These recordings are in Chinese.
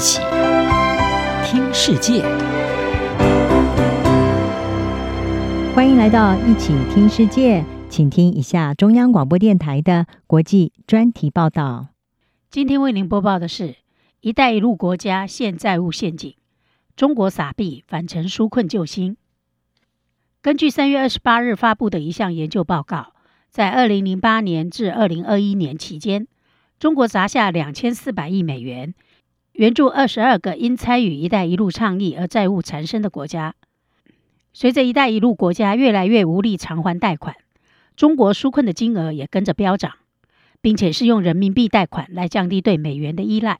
起听世界，欢迎来到一起听世界，请听一下中央广播电台的国际专题报道。今天为您播报的是“一带一路”国家现债务陷阱，中国撒币反成纾困救星。根据三月二十八日发布的一项研究报告，在二零零八年至二零二一年期间，中国砸下两千四百亿美元，援助二十二个因参与“一带一路”倡议而债务缠身的国家。随着“一带一路”国家越来越无力偿还贷款，中国纾困的金额也跟着飙涨，并且是用人民币贷款来降低对美元的依赖。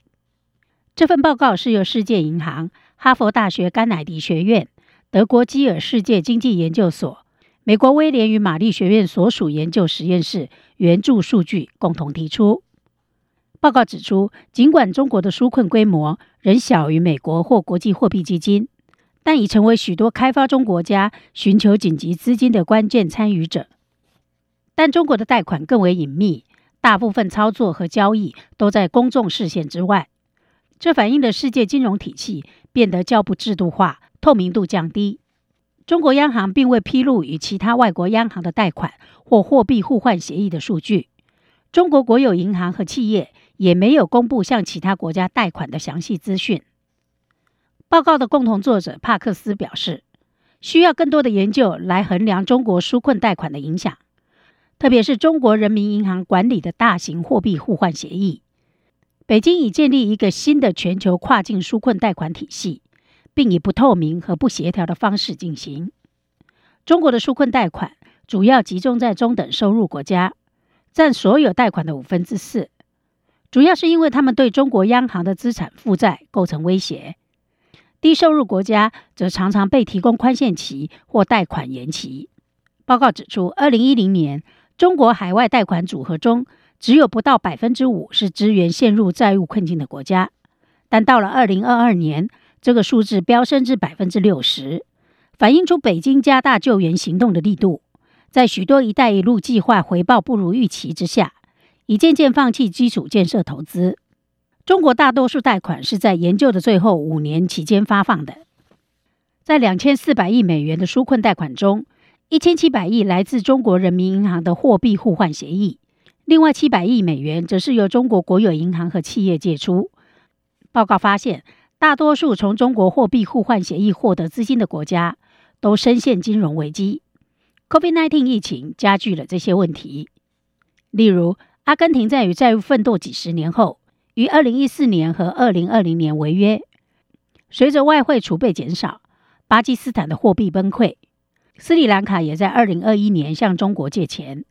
这份报告是由世界银行、哈佛大学甘乃迪学院。德国基尔世界经济研究所、美国威廉与玛丽学院所属研究实验室援助数据共同提出。报告指出，尽管中国的纾困规模仍小于美国或国际货币基金，但已成为许多开发中国家寻求紧急资金的关键参与者。但中国的贷款更为隐秘，大部分操作和交易都在公众视线之外，这反映了世界金融体系变得较不制度化。透明度降低，中国央行并未披露与其他外国央行的贷款或货币互换协议的数据。中国国有银行和企业也没有公布向其他国家贷款的详细资讯。报告的共同作者帕克斯表示，需要更多的研究来衡量中国纾困贷款的影响，特别是中国人民银行管理的大型货币互换协议。北京已建立一个新的全球跨境纾困贷款体系。并以不透明和不协调的方式进行。中国的纾困贷款主要集中在中等收入国家，占所有贷款的五分之四，主要是因为他们对中国央行的资产负债构成威胁。低收入国家则常常被提供宽限期或贷款延期。报告指出，二零一零年中国海外贷款组合中只有不到百分之五是支援陷入债务困境的国家，但到了二零二二年，这个数字飙升至百分之六十，反映出北京加大救援行动的力度。在许多“一带一路”计划回报不如预期之下，已渐渐放弃基础建设投资。中国大多数贷款是在研究的最后五年期间发放的。在两千四百亿美元的纾困贷款中，一千七百亿来自中国人民银行的货币互换协议，另外七百亿美元则是由中国国有银行和企业借出。报告发现，大多数从中国货币互换协议获得资金的国家都深陷金融危机。COVID-19 疫情加剧了这些问题。例如，阿根廷在与债务奋斗几十年后，于二零一四年和二零二零年违约。随着外汇储备减少，巴基斯坦的货币崩溃。斯里兰卡也在二零二一年向中国借钱。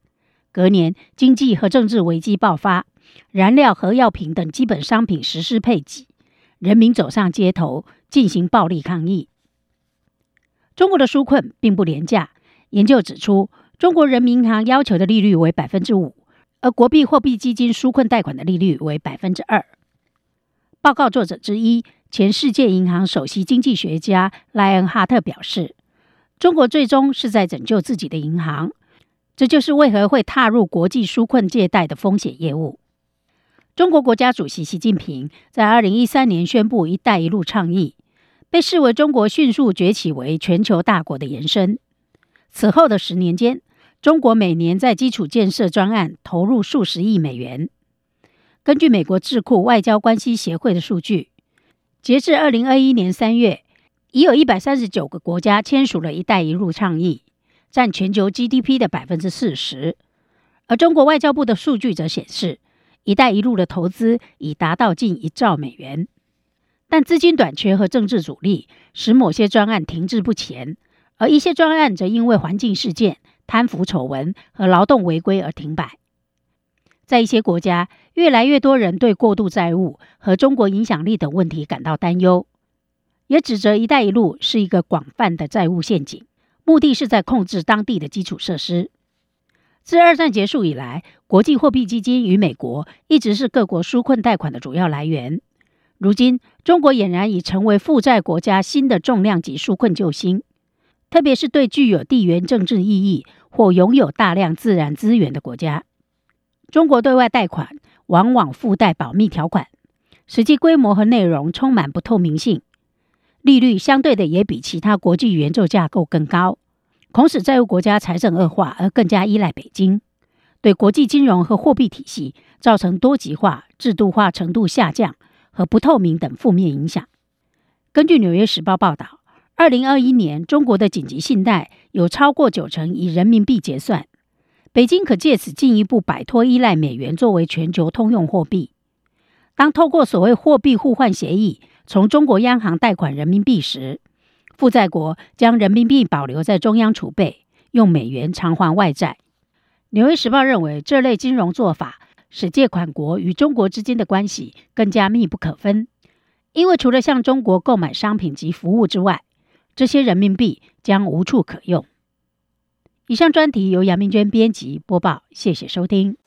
隔年，经济和政治危机爆发，燃料和药品等基本商品实施配给。人民走上街头进行暴力抗议。中国的纾困并不廉价。研究指出，中国人民银行要求的利率为百分之五，而国币货币基金纾困贷款的利率为百分之二。报告作者之一、前世界银行首席经济学家莱恩哈特表示，中国最终是在拯救自己的银行，这就是为何会踏入国际纾困借贷的风险业务。中国国家主席习近平在二零一三年宣布“一带一路”倡议，被视为中国迅速崛起为全球大国的延伸。此后的十年间，中国每年在基础建设专案投入数十亿美元。根据美国智库外交关系协会的数据，截至二零二一年三月，已有一百三十九个国家签署了一带一路倡议，占全球 GDP 的百分之四十。而中国外交部的数据则显示，“一带一路”的投资已达到近一兆美元，但资金短缺和政治阻力使某些专案停滞不前，而一些专案则因为环境事件、贪腐丑闻和劳动违规而停摆。在一些国家，越来越多人对过度债务和中国影响力等问题感到担忧，也指责“一带一路”是一个广泛的债务陷阱，目的是在控制当地的基础设施。自二战结束以来，国际货币基金与美国一直是各国纾困贷款的主要来源。如今，中国俨然已成为负债国家新的重量级纾困救星，特别是对具有地缘政治意义或拥有大量自然资源的国家。中国对外贷款往往附带保密条款，实际规模和内容充满不透明性，利率相对的也比其他国际援助架构更高，恐使债务国家财政恶化而更加依赖北京，对国际金融和货币体系造成多极化、制度化程度下降和不透明等负面影响。根据《纽约时报》报道，二零二一年中国的紧急信贷有超过九成以人民币结算。北京可借此进一步摆脱依赖美元作为全球通用货币。当透过所谓货币互换协议从中国央行贷款人民币时，负债国将人民币保留在中央储备，用美元偿还外债。《纽约时报》认为，这类金融做法使借款国与中国之间的关系更加密不可分，因为除了向中国购买商品及服务之外，这些人民币将无处可用。以上专题由杨明娟编辑播报，谢谢收听。